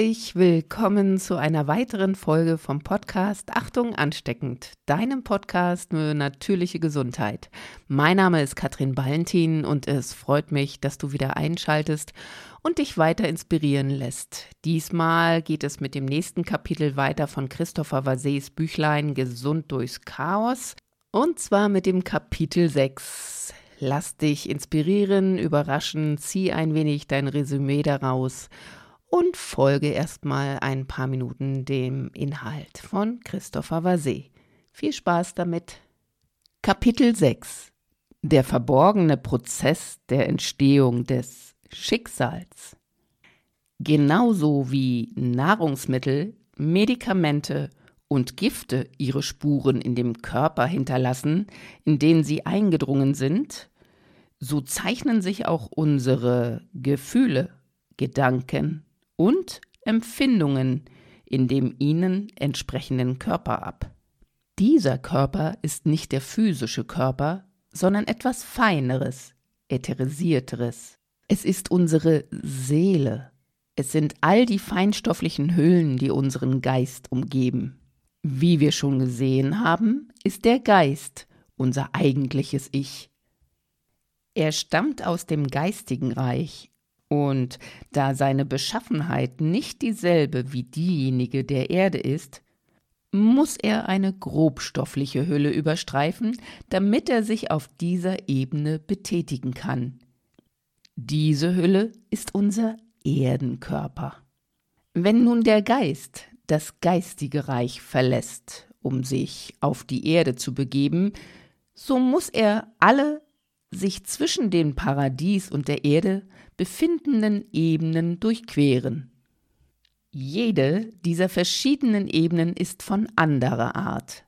Herzlich willkommen zu einer weiteren Folge vom Podcast Achtung ansteckend, deinem Podcast für natürliche Gesundheit. Mein Name ist Katrin Ballentin und es freut mich, dass du wieder einschaltest und dich weiter inspirieren lässt. Diesmal geht es mit dem nächsten Kapitel weiter von Christopher Vasés Büchlein Gesund durchs Chaos und zwar mit dem Kapitel 6. Lass dich inspirieren, überraschen, zieh ein wenig dein Resümee daraus und folge erstmal ein paar Minuten dem Inhalt von Christopher Vasset. Viel Spaß damit. Kapitel 6 Der verborgene Prozess der Entstehung des Schicksals. Genauso wie Nahrungsmittel, Medikamente und Gifte ihre Spuren in dem Körper hinterlassen, in denen sie eingedrungen sind, so zeichnen sich auch unsere Gefühle, Gedanken und Empfindungen in dem ihnen entsprechenden Körper ab. Dieser Körper ist nicht der physische Körper, sondern etwas Feineres, ätherisierteres. Es ist unsere Seele. Es sind all die feinstofflichen Hüllen, die unseren Geist umgeben. Wie wir schon gesehen haben, ist der Geist unser eigentliches Ich. Er stammt aus dem geistigen Reich und da seine Beschaffenheit nicht dieselbe wie diejenige der Erde ist, muss er eine grobstoffliche Hülle überstreifen, damit er sich auf dieser Ebene betätigen kann. Diese Hülle ist unser Erdenkörper. Wenn nun der Geist das geistige Reich verlässt, um sich auf die Erde zu begeben, so muss er alle sich zwischen dem Paradies und der Erde befindenden Ebenen durchqueren. Jede dieser verschiedenen Ebenen ist von anderer Art.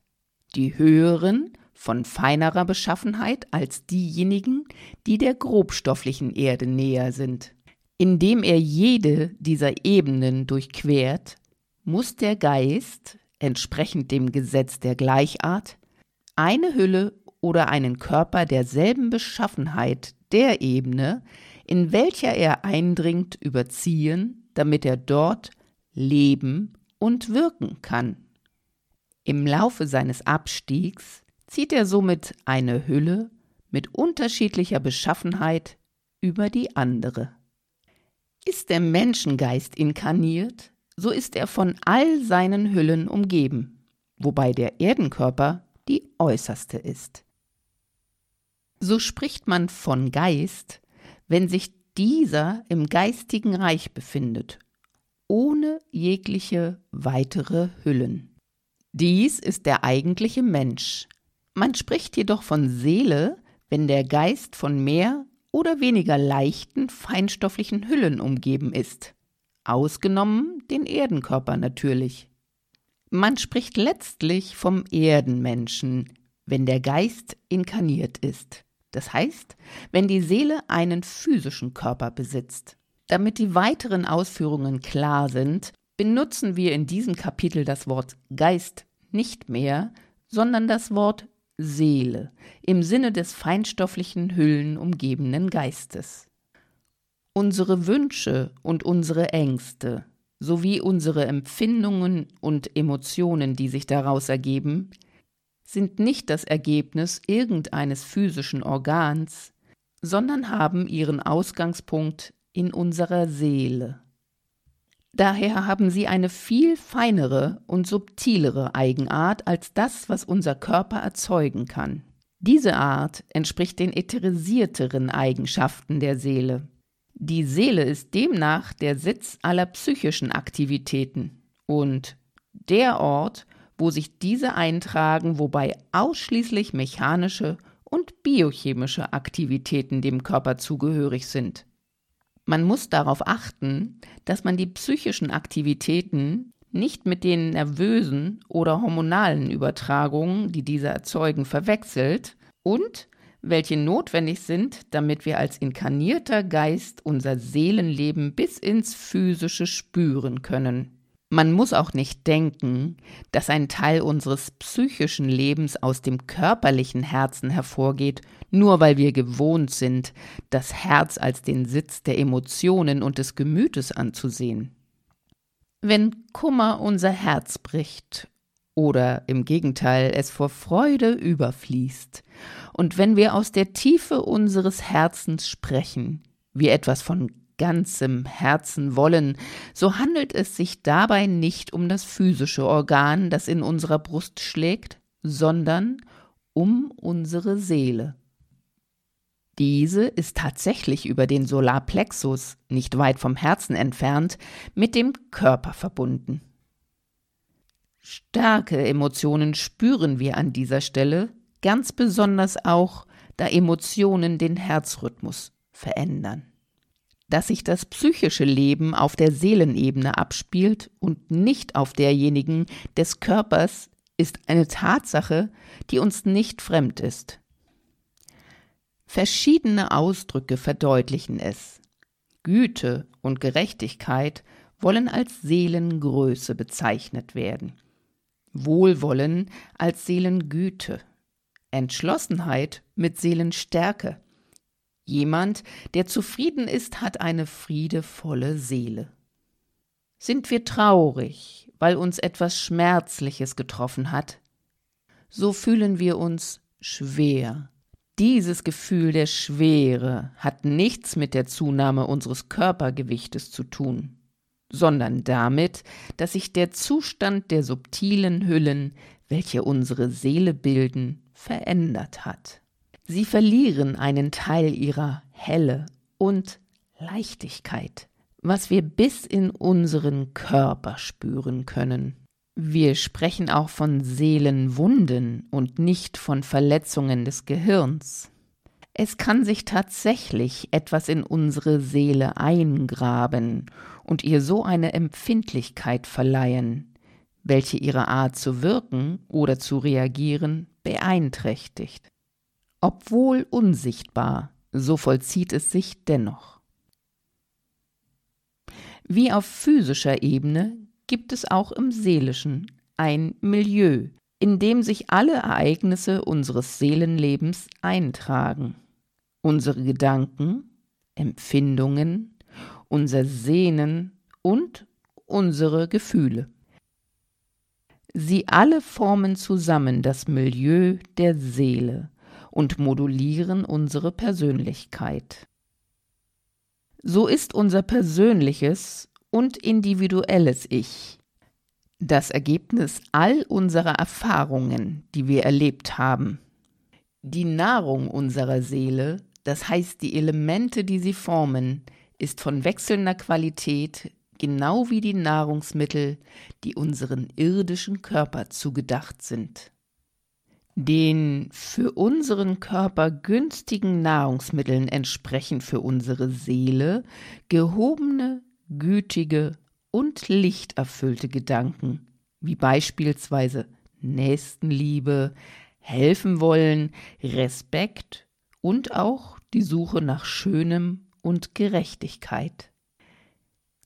Die höheren von feinerer Beschaffenheit als diejenigen, die der grobstofflichen Erde näher sind. Indem er jede dieser Ebenen durchquert, muss der Geist, entsprechend dem Gesetz der Gleichart, eine Hülle oder einen Körper derselben Beschaffenheit der Ebene, in welcher er eindringt, überziehen, damit er dort leben und wirken kann. Im Laufe seines Abstiegs zieht er somit eine Hülle mit unterschiedlicher Beschaffenheit über die andere. Ist der Menschengeist inkarniert, so ist er von all seinen Hüllen umgeben, wobei der Erdenkörper die äußerste ist. So spricht man von Geist, wenn sich dieser im geistigen Reich befindet, ohne jegliche weitere Hüllen. Dies ist der eigentliche Mensch. Man spricht jedoch von Seele, wenn der Geist von mehr oder weniger leichten, feinstofflichen Hüllen umgeben ist, ausgenommen den Erdenkörper natürlich. Man spricht letztlich vom Erdenmenschen, wenn der Geist inkarniert ist. Das heißt, wenn die Seele einen physischen Körper besitzt. Damit die weiteren Ausführungen klar sind, benutzen wir in diesem Kapitel das Wort Geist nicht mehr, sondern das Wort Seele im Sinne des feinstofflichen Hüllen umgebenen Geistes. Unsere Wünsche und unsere Ängste sowie unsere Empfindungen und Emotionen, die sich daraus ergeben, sind nicht das Ergebnis irgendeines physischen Organs, sondern haben ihren Ausgangspunkt in unserer Seele. Daher haben sie eine viel feinere und subtilere Eigenart als das, was unser Körper erzeugen kann. Diese Art entspricht den ätherisierteren Eigenschaften der Seele. Die Seele ist demnach der Sitz aller psychischen Aktivitäten und der Ort, wo sich diese eintragen, wobei ausschließlich mechanische und biochemische Aktivitäten dem Körper zugehörig sind. Man muss darauf achten, dass man die psychischen Aktivitäten nicht mit den nervösen oder hormonalen Übertragungen, die diese erzeugen, verwechselt und welche notwendig sind, damit wir als inkarnierter Geist unser Seelenleben bis ins physische spüren können. Man muss auch nicht denken, dass ein Teil unseres psychischen Lebens aus dem körperlichen Herzen hervorgeht, nur weil wir gewohnt sind, das Herz als den Sitz der Emotionen und des Gemütes anzusehen. Wenn Kummer unser Herz bricht oder im Gegenteil es vor Freude überfließt, und wenn wir aus der Tiefe unseres Herzens sprechen, wir etwas von ganzem Herzen wollen, so handelt es sich dabei nicht um das physische Organ, das in unserer Brust schlägt, sondern um unsere Seele. Diese ist tatsächlich über den Solarplexus, nicht weit vom Herzen entfernt, mit dem Körper verbunden. Starke Emotionen spüren wir an dieser Stelle, ganz besonders auch, da Emotionen den Herzrhythmus verändern. Dass sich das psychische Leben auf der Seelenebene abspielt und nicht auf derjenigen des Körpers, ist eine Tatsache, die uns nicht fremd ist. Verschiedene Ausdrücke verdeutlichen es. Güte und Gerechtigkeit wollen als Seelengröße bezeichnet werden. Wohlwollen als Seelengüte. Entschlossenheit mit Seelenstärke. Jemand, der zufrieden ist, hat eine friedevolle Seele. Sind wir traurig, weil uns etwas Schmerzliches getroffen hat, so fühlen wir uns schwer, dieses Gefühl der Schwere hat nichts mit der Zunahme unseres Körpergewichtes zu tun, sondern damit, dass sich der Zustand der subtilen Hüllen, welche unsere Seele bilden, verändert hat. Sie verlieren einen Teil ihrer Helle und Leichtigkeit, was wir bis in unseren Körper spüren können. Wir sprechen auch von Seelenwunden und nicht von Verletzungen des Gehirns. Es kann sich tatsächlich etwas in unsere Seele eingraben und ihr so eine Empfindlichkeit verleihen, welche ihre Art zu wirken oder zu reagieren beeinträchtigt. Obwohl unsichtbar, so vollzieht es sich dennoch. Wie auf physischer Ebene gibt es auch im Seelischen ein Milieu, in dem sich alle Ereignisse unseres Seelenlebens eintragen. Unsere Gedanken, Empfindungen, unser Sehnen und unsere Gefühle. Sie alle formen zusammen das Milieu der Seele und modulieren unsere Persönlichkeit. So ist unser persönliches und individuelles Ich. Das Ergebnis all unserer Erfahrungen, die wir erlebt haben. Die Nahrung unserer Seele, das heißt die Elemente, die sie formen, ist von wechselnder Qualität, genau wie die Nahrungsmittel, die unseren irdischen Körper zugedacht sind. Den für unseren Körper günstigen Nahrungsmitteln entsprechen für unsere Seele gehobene gütige und lichterfüllte Gedanken, wie beispielsweise Nächstenliebe, helfen wollen, Respekt und auch die Suche nach Schönem und Gerechtigkeit.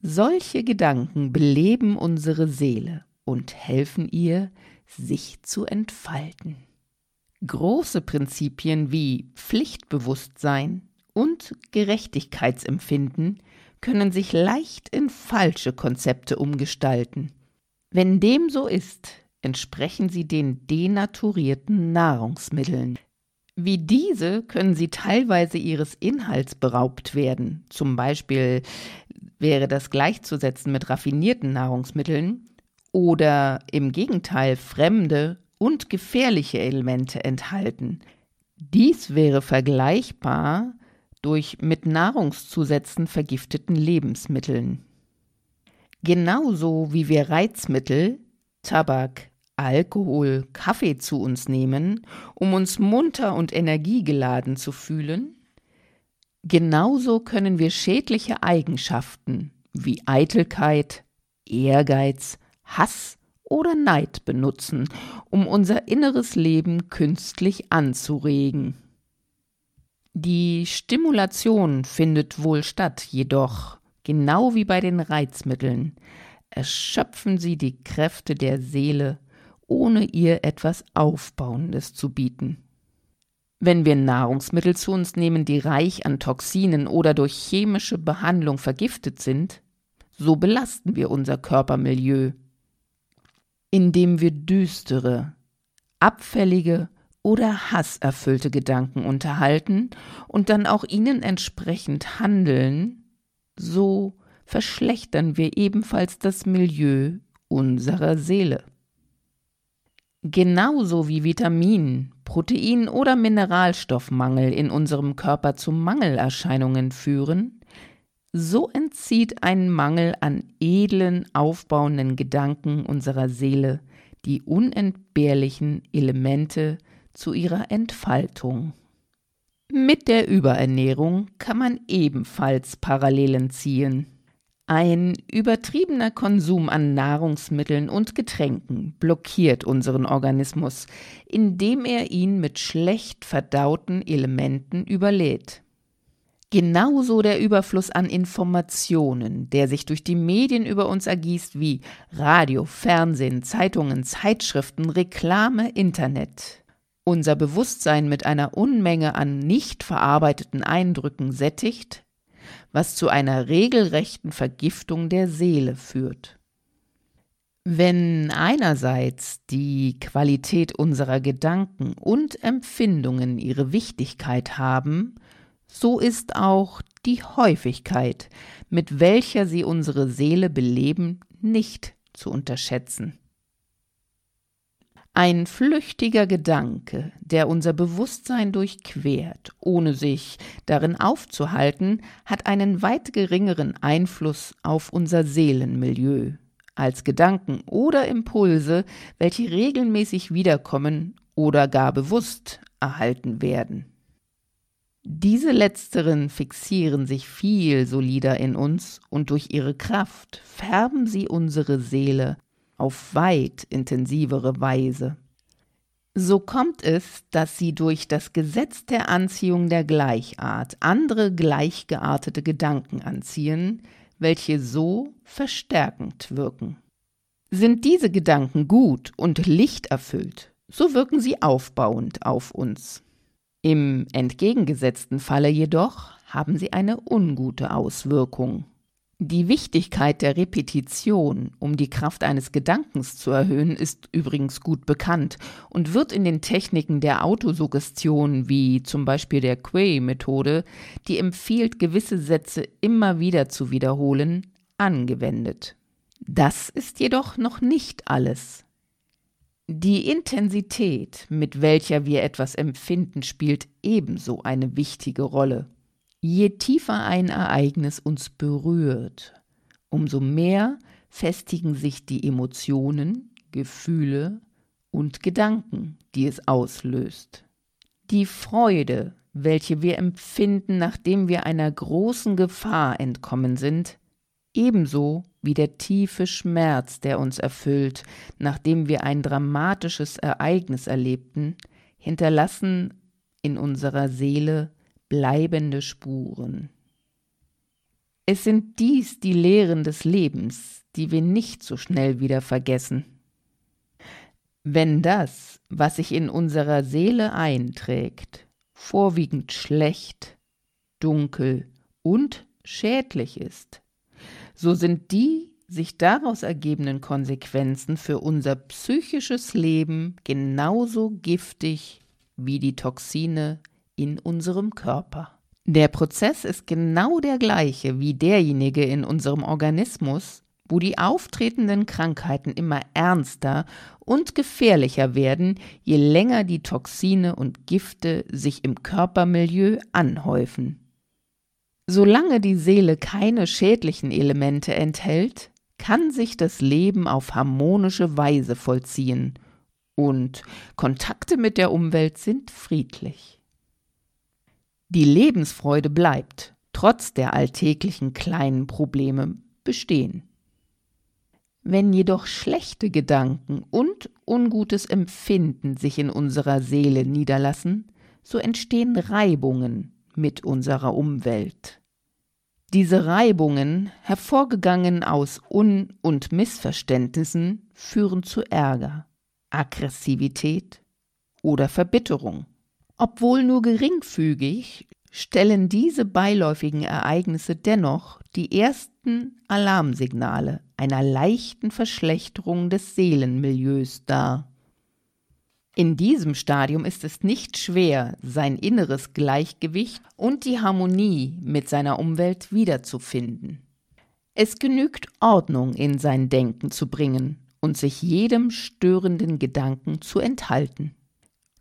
Solche Gedanken beleben unsere Seele und helfen ihr, sich zu entfalten. Große Prinzipien wie Pflichtbewusstsein und Gerechtigkeitsempfinden können sich leicht in falsche Konzepte umgestalten. Wenn dem so ist, entsprechen sie den denaturierten Nahrungsmitteln. Wie diese können sie teilweise ihres Inhalts beraubt werden. Zum Beispiel wäre das gleichzusetzen mit raffinierten Nahrungsmitteln oder im Gegenteil fremde und gefährliche Elemente enthalten. Dies wäre vergleichbar durch mit Nahrungszusätzen vergifteten Lebensmitteln. Genauso wie wir Reizmittel, Tabak, Alkohol, Kaffee zu uns nehmen, um uns munter und energiegeladen zu fühlen, genauso können wir schädliche Eigenschaften wie Eitelkeit, Ehrgeiz, Hass oder Neid benutzen, um unser inneres Leben künstlich anzuregen. Die Stimulation findet wohl statt, jedoch, genau wie bei den Reizmitteln, erschöpfen sie die Kräfte der Seele, ohne ihr etwas Aufbauendes zu bieten. Wenn wir Nahrungsmittel zu uns nehmen, die reich an Toxinen oder durch chemische Behandlung vergiftet sind, so belasten wir unser Körpermilieu, indem wir düstere, abfällige oder hasserfüllte Gedanken unterhalten und dann auch ihnen entsprechend handeln, so verschlechtern wir ebenfalls das Milieu unserer Seele. Genauso wie Vitamin, Protein oder Mineralstoffmangel in unserem Körper zu Mangelerscheinungen führen, so entzieht ein Mangel an edlen, aufbauenden Gedanken unserer Seele die unentbehrlichen Elemente zu ihrer Entfaltung. Mit der Überernährung kann man ebenfalls Parallelen ziehen. Ein übertriebener Konsum an Nahrungsmitteln und Getränken blockiert unseren Organismus, indem er ihn mit schlecht verdauten Elementen überlädt. Genauso der Überfluss an Informationen, der sich durch die Medien über uns ergießt wie Radio, Fernsehen, Zeitungen, Zeitschriften, Reklame, Internet. Unser Bewusstsein mit einer Unmenge an nicht verarbeiteten Eindrücken sättigt, was zu einer regelrechten Vergiftung der Seele führt. Wenn einerseits die Qualität unserer Gedanken und Empfindungen ihre Wichtigkeit haben, so ist auch die Häufigkeit, mit welcher sie unsere Seele beleben, nicht zu unterschätzen. Ein flüchtiger Gedanke, der unser Bewusstsein durchquert, ohne sich darin aufzuhalten, hat einen weit geringeren Einfluss auf unser Seelenmilieu als Gedanken oder Impulse, welche regelmäßig wiederkommen oder gar bewusst erhalten werden. Diese letzteren fixieren sich viel solider in uns und durch ihre Kraft färben sie unsere Seele auf weit intensivere Weise. So kommt es, dass sie durch das Gesetz der Anziehung der Gleichart andere gleichgeartete Gedanken anziehen, welche so verstärkend wirken. Sind diese Gedanken gut und lichterfüllt, so wirken sie aufbauend auf uns. Im entgegengesetzten Falle jedoch haben sie eine ungute Auswirkung. Die Wichtigkeit der Repetition, um die Kraft eines Gedankens zu erhöhen, ist übrigens gut bekannt und wird in den Techniken der Autosuggestion, wie zum Beispiel der Quay-Methode, die empfiehlt, gewisse Sätze immer wieder zu wiederholen, angewendet. Das ist jedoch noch nicht alles. Die Intensität, mit welcher wir etwas empfinden, spielt ebenso eine wichtige Rolle. Je tiefer ein Ereignis uns berührt, umso mehr festigen sich die Emotionen, Gefühle und Gedanken, die es auslöst. Die Freude, welche wir empfinden, nachdem wir einer großen Gefahr entkommen sind, ebenso wie der tiefe Schmerz, der uns erfüllt, nachdem wir ein dramatisches Ereignis erlebten, hinterlassen in unserer Seele bleibende Spuren. Es sind dies die Lehren des Lebens, die wir nicht so schnell wieder vergessen. Wenn das, was sich in unserer Seele einträgt, vorwiegend schlecht, dunkel und schädlich ist, so sind die sich daraus ergebenden Konsequenzen für unser psychisches Leben genauso giftig wie die Toxine in unserem Körper. Der Prozess ist genau der gleiche wie derjenige in unserem Organismus, wo die auftretenden Krankheiten immer ernster und gefährlicher werden, je länger die Toxine und Gifte sich im Körpermilieu anhäufen. Solange die Seele keine schädlichen Elemente enthält, kann sich das Leben auf harmonische Weise vollziehen und Kontakte mit der Umwelt sind friedlich. Die Lebensfreude bleibt, trotz der alltäglichen kleinen Probleme, bestehen. Wenn jedoch schlechte Gedanken und ungutes Empfinden sich in unserer Seele niederlassen, so entstehen Reibungen mit unserer Umwelt. Diese Reibungen, hervorgegangen aus Un- und Missverständnissen, führen zu Ärger, Aggressivität oder Verbitterung. Obwohl nur geringfügig, stellen diese beiläufigen Ereignisse dennoch die ersten Alarmsignale einer leichten Verschlechterung des Seelenmilieus dar. In diesem Stadium ist es nicht schwer, sein inneres Gleichgewicht und die Harmonie mit seiner Umwelt wiederzufinden. Es genügt Ordnung in sein Denken zu bringen und sich jedem störenden Gedanken zu enthalten.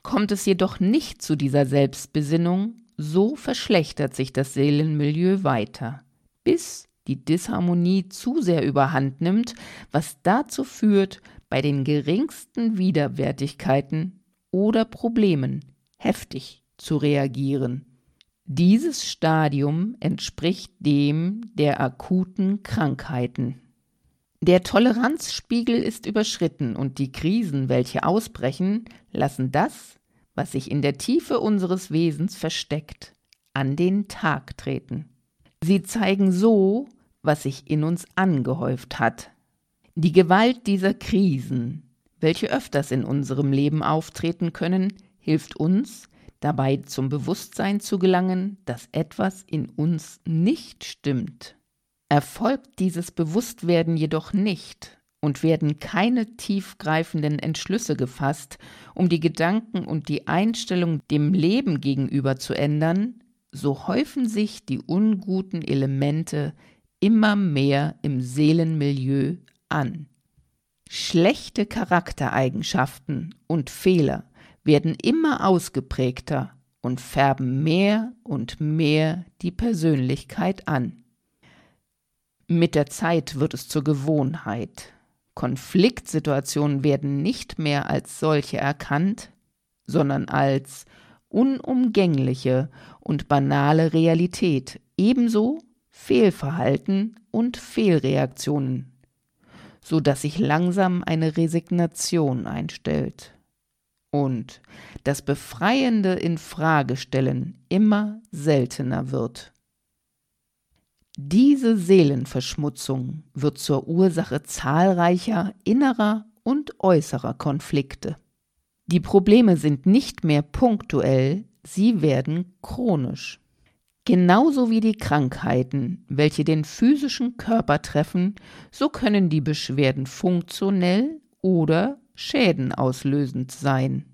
Kommt es jedoch nicht zu dieser Selbstbesinnung, so verschlechtert sich das Seelenmilieu weiter, bis die Disharmonie zu sehr überhand nimmt, was dazu führt, bei den geringsten Widerwärtigkeiten oder Problemen heftig zu reagieren. Dieses Stadium entspricht dem der akuten Krankheiten. Der Toleranzspiegel ist überschritten und die Krisen, welche ausbrechen, lassen das, was sich in der Tiefe unseres Wesens versteckt, an den Tag treten. Sie zeigen so, was sich in uns angehäuft hat. Die Gewalt dieser Krisen, welche öfters in unserem Leben auftreten können, hilft uns, dabei zum Bewusstsein zu gelangen, dass etwas in uns nicht stimmt. Erfolgt dieses Bewusstwerden jedoch nicht und werden keine tiefgreifenden Entschlüsse gefasst, um die Gedanken und die Einstellung dem Leben gegenüber zu ändern, so häufen sich die unguten Elemente immer mehr im Seelenmilieu an. Schlechte Charaktereigenschaften und Fehler werden immer ausgeprägter und färben mehr und mehr die Persönlichkeit an. Mit der Zeit wird es zur Gewohnheit. Konfliktsituationen werden nicht mehr als solche erkannt, sondern als unumgängliche und banale Realität, ebenso Fehlverhalten und Fehlreaktionen, so dass sich langsam eine Resignation einstellt und das befreiende Infragestellen immer seltener wird. Diese Seelenverschmutzung wird zur Ursache zahlreicher innerer und äußerer Konflikte. Die Probleme sind nicht mehr punktuell, sie werden chronisch. Genauso wie die Krankheiten, welche den physischen Körper treffen, so können die Beschwerden funktionell oder Schäden auslösend sein.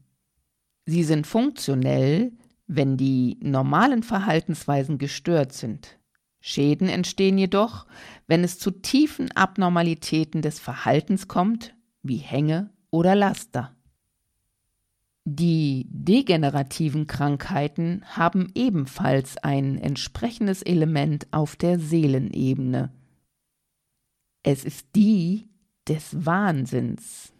Sie sind funktionell, wenn die normalen Verhaltensweisen gestört sind. Schäden entstehen jedoch, wenn es zu tiefen Abnormalitäten des Verhaltens kommt, wie Hänge oder Laster. Die degenerativen Krankheiten haben ebenfalls ein entsprechendes Element auf der Seelenebene. Es ist die des Wahnsinns.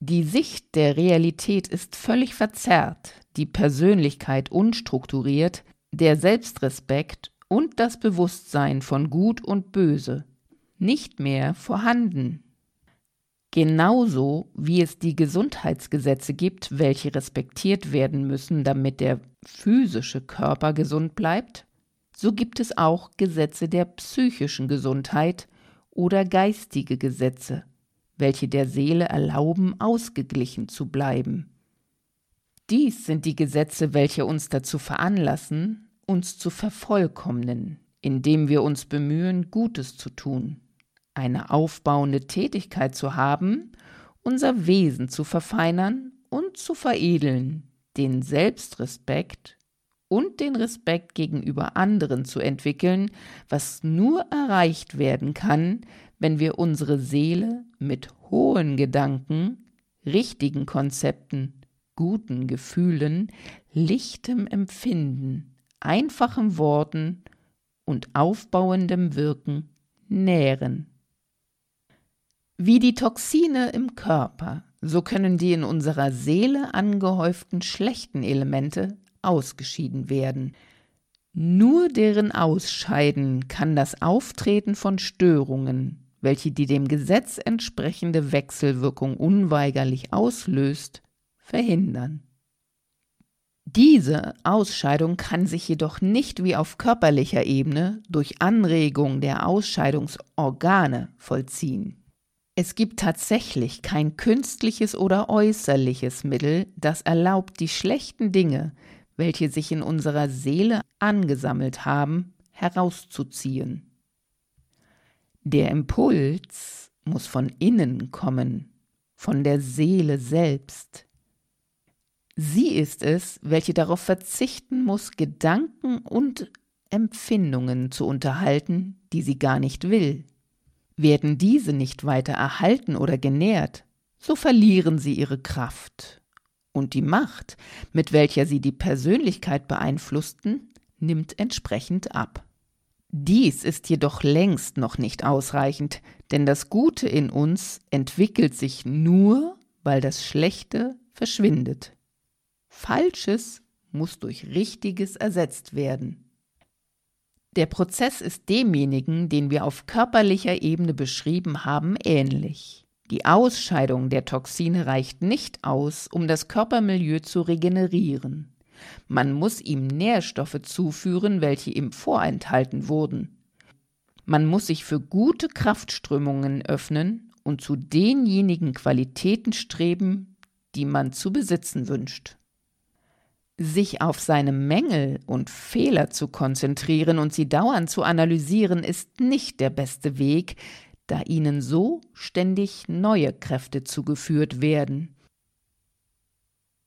Die Sicht der Realität ist völlig verzerrt, die Persönlichkeit unstrukturiert, der Selbstrespekt und das Bewusstsein von Gut und Böse nicht mehr vorhanden. Genauso wie es die Gesundheitsgesetze gibt, welche respektiert werden müssen, damit der physische Körper gesund bleibt, so gibt es auch Gesetze der psychischen Gesundheit oder geistige Gesetze, welche der Seele erlauben, ausgeglichen zu bleiben. Dies sind die Gesetze, welche uns dazu veranlassen, uns zu vervollkommnen, indem wir uns bemühen, Gutes zu tun, eine aufbauende Tätigkeit zu haben, unser Wesen zu verfeinern und zu veredeln, den Selbstrespekt und den Respekt gegenüber anderen zu entwickeln, was nur erreicht werden kann, wenn wir unsere Seele mit hohen Gedanken, richtigen Konzepten, guten Gefühlen, lichtem Empfinden, einfachen Worten und aufbauendem Wirken nähren. Wie die Toxine im Körper, so können die in unserer Seele angehäuften schlechten Elemente ausgeschieden werden. Nur deren Ausscheiden kann das Auftreten von Störungen, welche die dem Gesetz entsprechende Wechselwirkung unweigerlich auslöst, verhindern. Diese Ausscheidung kann sich jedoch nicht wie auf körperlicher Ebene durch Anregung der Ausscheidungsorgane vollziehen. Es gibt tatsächlich kein künstliches oder äußerliches Mittel, das erlaubt, die schlechten Dinge, welche sich in unserer Seele angesammelt haben, herauszuziehen. Der Impuls muss von innen kommen, von der Seele selbst. Sie ist es, welche darauf verzichten muss, Gedanken und Empfindungen zu unterhalten, die sie gar nicht will. Werden diese nicht weiter erhalten oder genährt, so verlieren sie ihre Kraft. Und die Macht, mit welcher sie die Persönlichkeit beeinflussten, nimmt entsprechend ab. Dies ist jedoch längst noch nicht ausreichend, denn das Gute in uns entwickelt sich nur, weil das Schlechte verschwindet. Falsches muss durch Richtiges ersetzt werden. Der Prozess ist demjenigen, den wir auf körperlicher Ebene beschrieben haben, ähnlich. Die Ausscheidung der Toxine reicht nicht aus, um das Körpermilieu zu regenerieren. Man muss ihm Nährstoffe zuführen, welche ihm vorenthalten wurden. Man muss sich für gute Kraftströmungen öffnen und zu denjenigen Qualitäten streben, die man zu besitzen wünscht. Sich auf seine Mängel und Fehler zu konzentrieren und sie dauernd zu analysieren, ist nicht der beste Weg, da ihnen so ständig neue Kräfte zugeführt werden.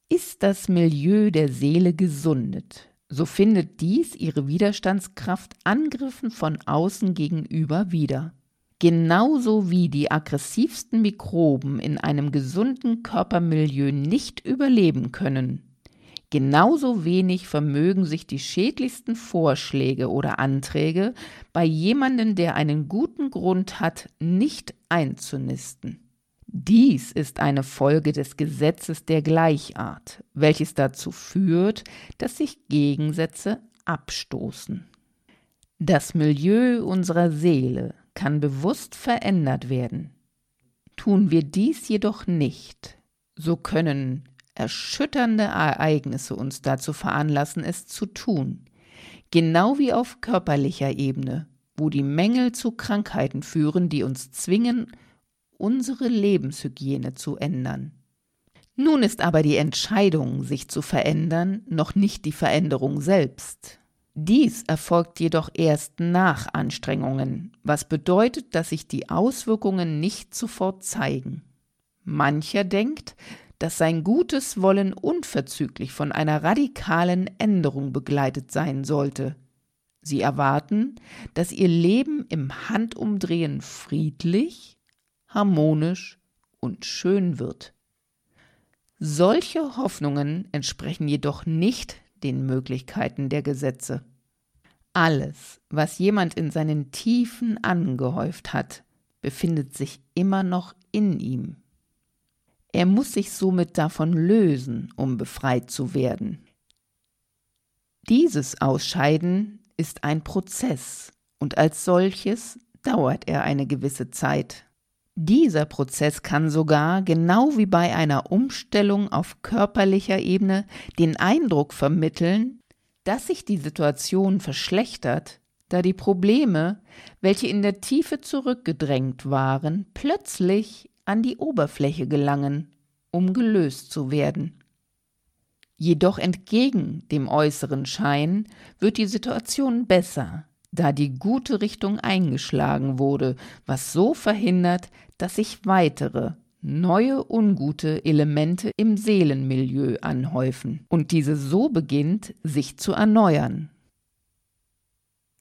Ist das Milieu der Seele gesundet, so findet dies ihre Widerstandskraft Angriffen von außen gegenüber wieder. Genauso wie die aggressivsten Mikroben in einem gesunden Körpermilieu nicht überleben können, genauso wenig vermögen sich die schädlichsten Vorschläge oder Anträge bei jemandem, der einen guten Grund hat, nicht einzunisten. Dies ist eine Folge des Gesetzes der Gleichart, welches dazu führt, dass sich Gegensätze abstoßen. Das Milieu unserer Seele kann bewusst verändert werden. Tun wir dies jedoch nicht, so können erschütternde Ereignisse uns dazu veranlassen, es zu tun, genau wie auf körperlicher Ebene, wo die Mängel zu Krankheiten führen, die uns zwingen, unsere Lebenshygiene zu ändern. Nun ist aber die Entscheidung, sich zu verändern, noch nicht die Veränderung selbst. Dies erfolgt jedoch erst nach Anstrengungen, was bedeutet, dass sich die Auswirkungen nicht sofort zeigen. Mancher denkt, dass sein gutes Wollen unverzüglich von einer radikalen Änderung begleitet sein sollte. Sie erwarten, dass ihr Leben im Handumdrehen friedlich, harmonisch und schön wird. Solche Hoffnungen entsprechen jedoch nicht den Möglichkeiten der Gesetze. Alles, was jemand in seinen Tiefen angehäuft hat, befindet sich immer noch in ihm. Er muss sich somit davon lösen, um befreit zu werden. Dieses Ausscheiden ist ein Prozess und als solches dauert er eine gewisse Zeit. Dieser Prozess kann sogar, genau wie bei einer Umstellung auf körperlicher Ebene, den Eindruck vermitteln, dass sich die Situation verschlechtert, da die Probleme, welche in der Tiefe zurückgedrängt waren, plötzlich an die Oberfläche gelangen, um gelöst zu werden. Jedoch entgegen dem äußeren Schein wird die Situation besser, da die gute Richtung eingeschlagen wurde, was so verhindert, dass sich weitere, neue ungute Elemente im Seelenmilieu anhäufen und diese so beginnt, sich zu erneuern.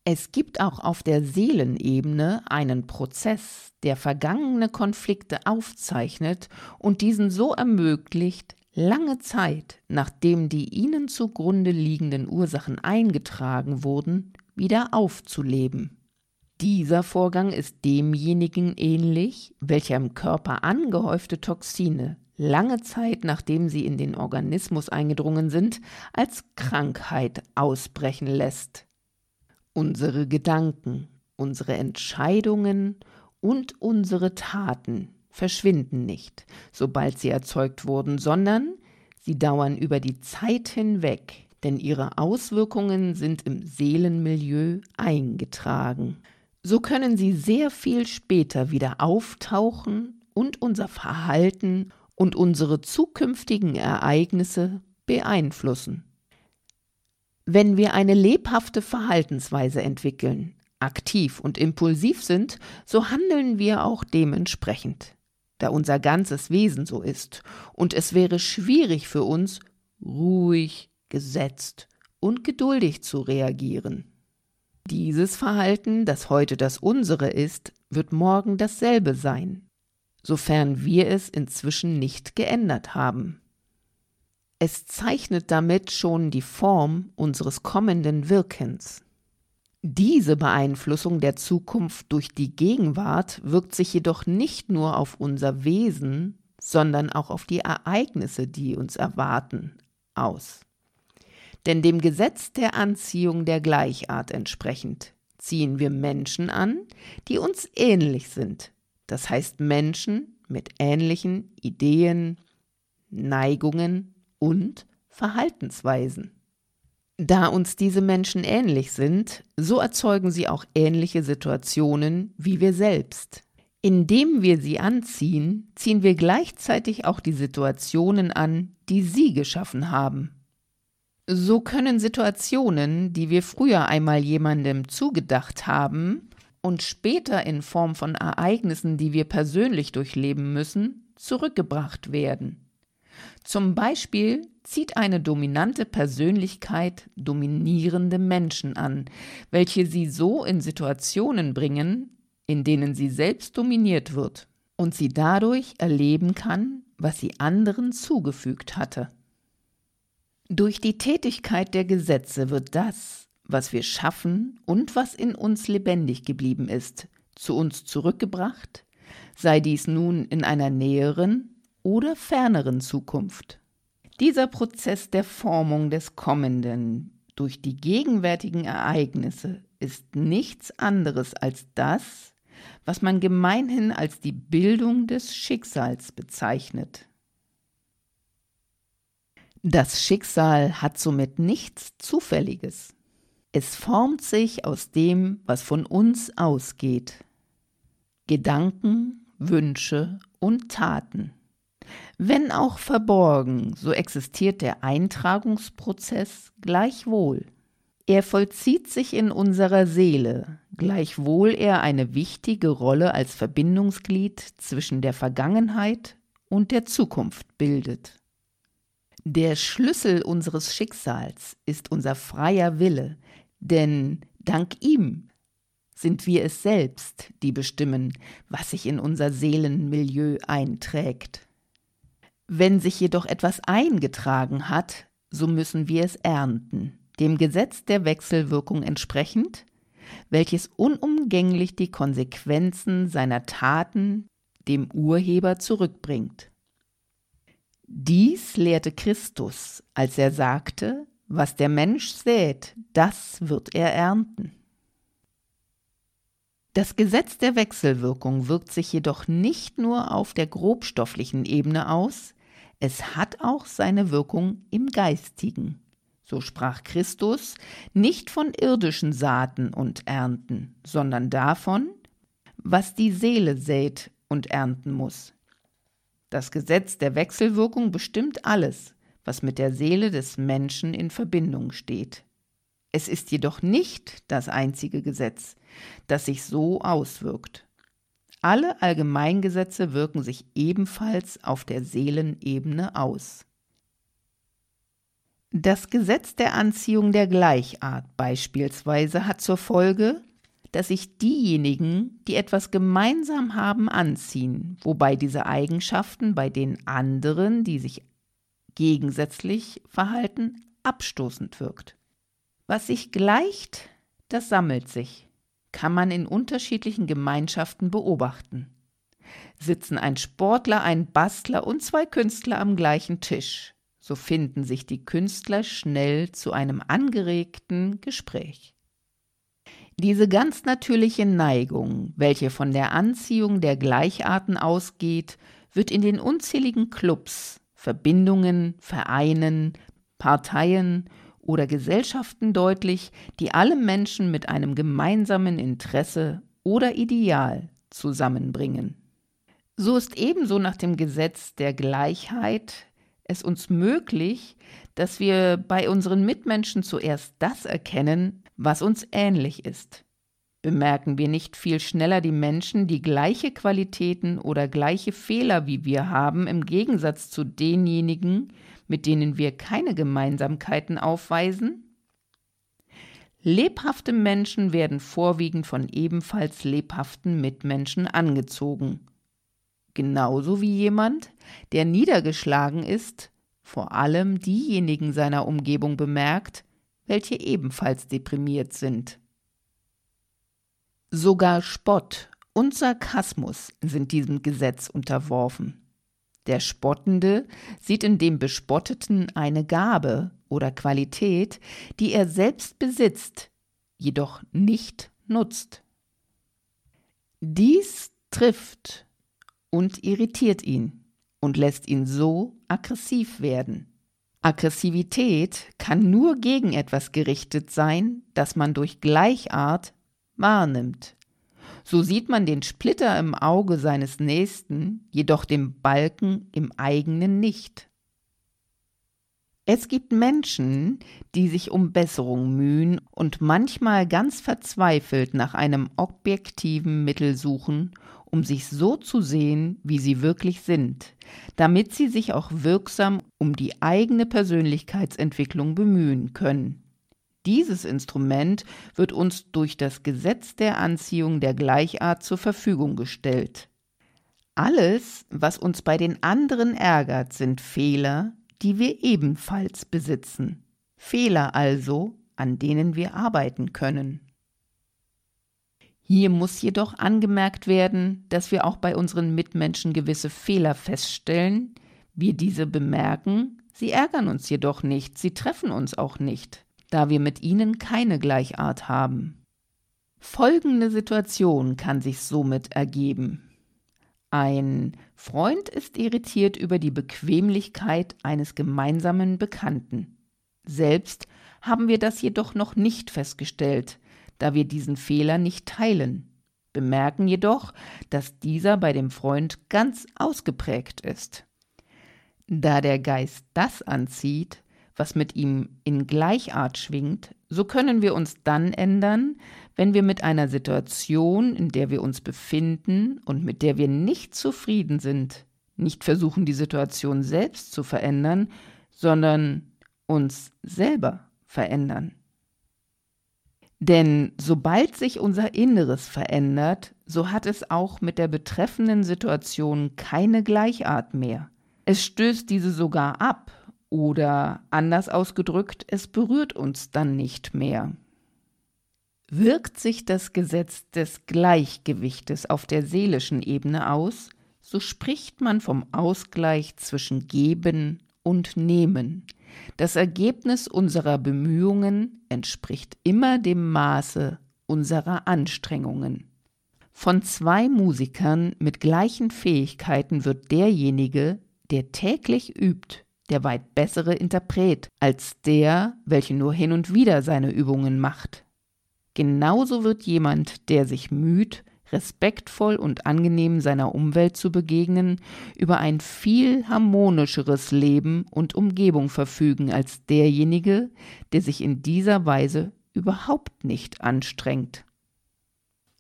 Es gibt auch auf der Seelenebene einen Prozess, der vergangene Konflikte aufzeichnet und diesen so ermöglicht, lange Zeit, nachdem die ihnen zugrunde liegenden Ursachen eingetragen wurden, wieder aufzuleben. Dieser Vorgang ist demjenigen ähnlich, welcher im Körper angehäufte Toxine lange Zeit nachdem sie in den Organismus eingedrungen sind, als Krankheit ausbrechen lässt. Unsere Gedanken, unsere Entscheidungen und unsere Taten verschwinden nicht, sobald sie erzeugt wurden, sondern sie dauern über die Zeit hinweg denn ihre Auswirkungen sind im Seelenmilieu eingetragen. So können sie sehr viel später wieder auftauchen und unser Verhalten und unsere zukünftigen Ereignisse beeinflussen. Wenn wir eine lebhafte Verhaltensweise entwickeln, aktiv und impulsiv sind, so handeln wir auch dementsprechend, da unser ganzes Wesen so ist, und es wäre schwierig für uns, ruhig, gesetzt und geduldig zu reagieren. Dieses Verhalten, das heute das unsere ist, wird morgen dasselbe sein, sofern wir es inzwischen nicht geändert haben. Es zeichnet damit schon die Form unseres kommenden Wirkens. Diese Beeinflussung der Zukunft durch die Gegenwart wirkt sich jedoch nicht nur auf unser Wesen, sondern auch auf die Ereignisse, die uns erwarten, aus. Denn dem Gesetz der Anziehung der Gleichart entsprechend ziehen wir Menschen an, die uns ähnlich sind, das heißt Menschen mit ähnlichen Ideen, Neigungen und Verhaltensweisen. Da uns diese Menschen ähnlich sind, so erzeugen sie auch ähnliche Situationen wie wir selbst. Indem wir sie anziehen, ziehen wir gleichzeitig auch die Situationen an, die sie geschaffen haben. So können Situationen, die wir früher einmal jemandem zugedacht haben und später in Form von Ereignissen, die wir persönlich durchleben müssen, zurückgebracht werden. Zum Beispiel zieht eine dominante Persönlichkeit dominierende Menschen an, welche sie so in Situationen bringen, in denen sie selbst dominiert wird und sie dadurch erleben kann, was sie anderen zugefügt hatte. Durch die Tätigkeit der Gesetze wird das, was wir schaffen und was in uns lebendig geblieben ist, zu uns zurückgebracht, sei dies nun in einer näheren oder ferneren Zukunft. Dieser Prozess der Formung des Kommenden durch die gegenwärtigen Ereignisse ist nichts anderes als das, was man gemeinhin als die Bildung des Schicksals bezeichnet. Das Schicksal hat somit nichts Zufälliges. Es formt sich aus dem, was von uns ausgeht. Gedanken, Wünsche und Taten. Wenn auch verborgen, so existiert der Eintragungsprozess gleichwohl. Er vollzieht sich in unserer Seele, gleichwohl er eine wichtige Rolle als Verbindungsglied zwischen der Vergangenheit und der Zukunft bildet. Der Schlüssel unseres Schicksals ist unser freier Wille, denn dank ihm sind wir es selbst, die bestimmen, was sich in unser Seelenmilieu einträgt. Wenn sich jedoch etwas eingetragen hat, so müssen wir es ernten, dem Gesetz der Wechselwirkung entsprechend, welches unumgänglich die Konsequenzen seiner Taten dem Urheber zurückbringt. Dies lehrte Christus, als er sagte, was der Mensch sät, das wird er ernten. Das Gesetz der Wechselwirkung wirkt sich jedoch nicht nur auf der grobstofflichen Ebene aus, es hat auch seine Wirkung im Geistigen. So sprach Christus nicht von irdischen Saaten und Ernten, sondern davon, was die Seele sät und ernten muss. Das Gesetz der Wechselwirkung bestimmt alles, was mit der Seele des Menschen in Verbindung steht. Es ist jedoch nicht das einzige Gesetz, das sich so auswirkt. Alle Allgemeingesetze wirken sich ebenfalls auf der Seelenebene aus. Das Gesetz der Anziehung der Gleichart beispielsweise hat zur Folge, dass sich diejenigen, die etwas gemeinsam haben, anziehen, wobei diese Eigenschaften bei den anderen, die sich gegensätzlich verhalten, abstoßend wirkt. Was sich gleicht, das sammelt sich kann man in unterschiedlichen Gemeinschaften beobachten. Sitzen ein Sportler, ein Bastler und zwei Künstler am gleichen Tisch, so finden sich die Künstler schnell zu einem angeregten Gespräch. Diese ganz natürliche Neigung, welche von der Anziehung der Gleicharten ausgeht, wird in den unzähligen Clubs, Verbindungen, Vereinen, Parteien oder Gesellschaften deutlich, die alle Menschen mit einem gemeinsamen Interesse oder Ideal zusammenbringen. So ist ebenso nach dem Gesetz der Gleichheit es uns möglich, dass wir bei unseren Mitmenschen zuerst das erkennen, was uns ähnlich ist. Bemerken wir nicht viel schneller die Menschen, die gleiche Qualitäten oder gleiche Fehler wie wir haben, im Gegensatz zu denjenigen, mit denen wir keine Gemeinsamkeiten aufweisen? Lebhafte Menschen werden vorwiegend von ebenfalls lebhaften Mitmenschen angezogen. Genauso wie jemand, der niedergeschlagen ist, vor allem diejenigen seiner Umgebung bemerkt, welche ebenfalls deprimiert sind. Sogar Spott und Sarkasmus sind diesem Gesetz unterworfen. Der Spottende sieht in dem Bespotteten eine Gabe oder Qualität, die er selbst besitzt, jedoch nicht nutzt. Dies trifft und irritiert ihn und lässt ihn so aggressiv werden. Aggressivität kann nur gegen etwas gerichtet sein, das man durch Gleichart wahrnimmt. So sieht man den Splitter im Auge seines Nächsten, jedoch den Balken im eigenen nicht. Es gibt Menschen, die sich um Besserung mühen und manchmal ganz verzweifelt nach einem objektiven Mittel suchen, um sich so zu sehen, wie sie wirklich sind, damit sie sich auch wirksam um die eigene Persönlichkeitsentwicklung bemühen können. Dieses Instrument wird uns durch das Gesetz der Anziehung der Gleichart zur Verfügung gestellt. Alles, was uns bei den anderen ärgert, sind Fehler, die wir ebenfalls besitzen. Fehler also, an denen wir arbeiten können. Hier muss jedoch angemerkt werden, dass wir auch bei unseren Mitmenschen gewisse Fehler feststellen, wir diese bemerken, sie ärgern uns jedoch nicht, sie treffen uns auch nicht da wir mit ihnen keine Gleichart haben. Folgende Situation kann sich somit ergeben. Ein Freund ist irritiert über die Bequemlichkeit eines gemeinsamen Bekannten. Selbst haben wir das jedoch noch nicht festgestellt, da wir diesen Fehler nicht teilen, bemerken jedoch, dass dieser bei dem Freund ganz ausgeprägt ist. Da der Geist das anzieht, was mit ihm in Gleichart schwingt, so können wir uns dann ändern, wenn wir mit einer Situation, in der wir uns befinden und mit der wir nicht zufrieden sind, nicht versuchen, die Situation selbst zu verändern, sondern uns selber verändern. Denn sobald sich unser Inneres verändert, so hat es auch mit der betreffenden Situation keine Gleichart mehr. Es stößt diese sogar ab oder anders ausgedrückt, es berührt uns dann nicht mehr. Wirkt sich das Gesetz des Gleichgewichtes auf der seelischen Ebene aus, so spricht man vom Ausgleich zwischen Geben und Nehmen. Das Ergebnis unserer Bemühungen entspricht immer dem Maße unserer Anstrengungen. Von zwei Musikern mit gleichen Fähigkeiten wird derjenige, der täglich übt, der weit bessere Interpret als der, welcher nur hin und wieder seine Übungen macht. Genauso wird jemand, der sich müht, respektvoll und angenehm seiner Umwelt zu begegnen, über ein viel harmonischeres Leben und Umgebung verfügen als derjenige, der sich in dieser Weise überhaupt nicht anstrengt.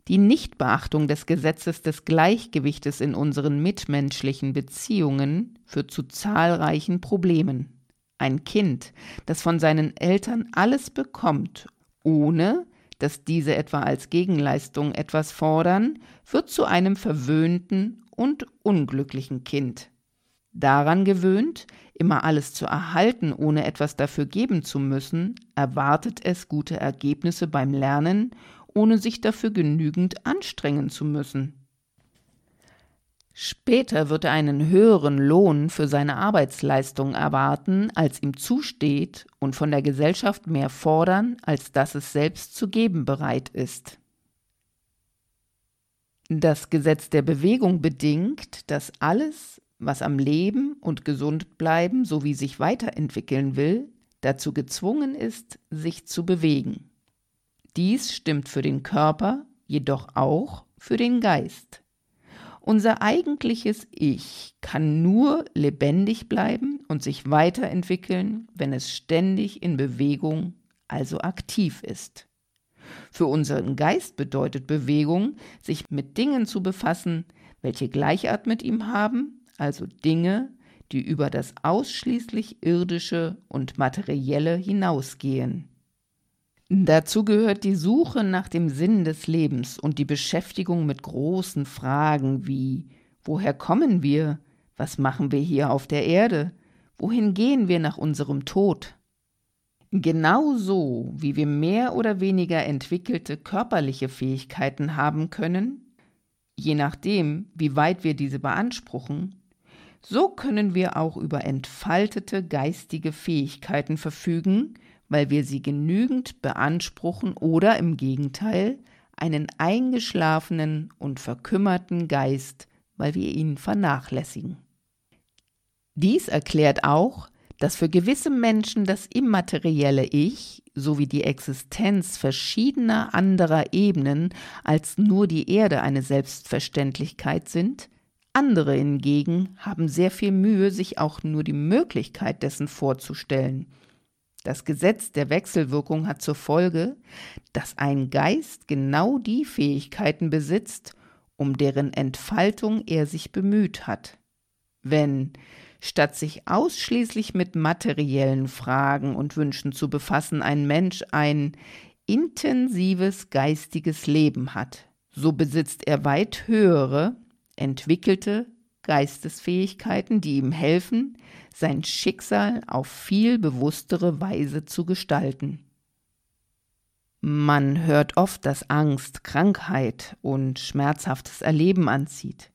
Die Nichtbeachtung des Gesetzes des Gleichgewichtes in unseren mitmenschlichen Beziehungen führt zu zahlreichen Problemen. Ein Kind, das von seinen Eltern alles bekommt, ohne dass diese etwa als Gegenleistung etwas fordern, wird zu einem verwöhnten und unglücklichen Kind. Daran gewöhnt, immer alles zu erhalten, ohne etwas dafür geben zu müssen, erwartet es gute Ergebnisse beim Lernen ohne sich dafür genügend anstrengen zu müssen. Später wird er einen höheren Lohn für seine Arbeitsleistung erwarten, als ihm zusteht, und von der Gesellschaft mehr fordern, als dass es selbst zu geben bereit ist. Das Gesetz der Bewegung bedingt, dass alles, was am Leben und gesund bleiben sowie sich weiterentwickeln will, dazu gezwungen ist, sich zu bewegen. Dies stimmt für den Körper, jedoch auch für den Geist. Unser eigentliches Ich kann nur lebendig bleiben und sich weiterentwickeln, wenn es ständig in Bewegung, also aktiv ist. Für unseren Geist bedeutet Bewegung, sich mit Dingen zu befassen, welche Gleichart mit ihm haben, also Dinge, die über das ausschließlich irdische und materielle hinausgehen. Dazu gehört die Suche nach dem Sinn des Lebens und die Beschäftigung mit großen Fragen wie Woher kommen wir? Was machen wir hier auf der Erde? Wohin gehen wir nach unserem Tod? Genauso wie wir mehr oder weniger entwickelte körperliche Fähigkeiten haben können, je nachdem, wie weit wir diese beanspruchen, so können wir auch über entfaltete geistige Fähigkeiten verfügen, weil wir sie genügend beanspruchen oder im Gegenteil einen eingeschlafenen und verkümmerten Geist, weil wir ihn vernachlässigen. Dies erklärt auch, dass für gewisse Menschen das immaterielle Ich sowie die Existenz verschiedener anderer Ebenen als nur die Erde eine Selbstverständlichkeit sind, andere hingegen haben sehr viel Mühe, sich auch nur die Möglichkeit dessen vorzustellen. Das Gesetz der Wechselwirkung hat zur Folge, dass ein Geist genau die Fähigkeiten besitzt, um deren Entfaltung er sich bemüht hat. Wenn Statt sich ausschließlich mit materiellen Fragen und Wünschen zu befassen, ein Mensch ein intensives geistiges Leben hat, so besitzt er weit höhere, entwickelte Geistesfähigkeiten, die ihm helfen, sein Schicksal auf viel bewusstere Weise zu gestalten. Man hört oft, dass Angst, Krankheit und schmerzhaftes Erleben anzieht.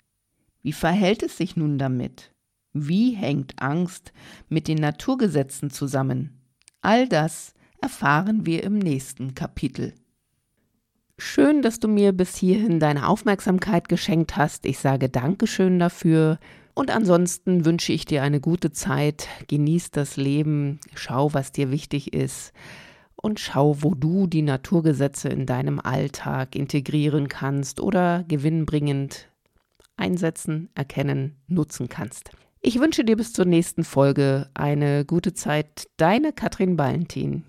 Wie verhält es sich nun damit? Wie hängt Angst mit den Naturgesetzen zusammen? All das erfahren wir im nächsten Kapitel. Schön, dass du mir bis hierhin deine Aufmerksamkeit geschenkt hast. Ich sage Dankeschön dafür. Und ansonsten wünsche ich dir eine gute Zeit. Genieß das Leben. Schau, was dir wichtig ist. Und schau, wo du die Naturgesetze in deinem Alltag integrieren kannst oder gewinnbringend einsetzen, erkennen, nutzen kannst. Ich wünsche dir bis zur nächsten Folge eine gute Zeit. Deine Katrin Valentin.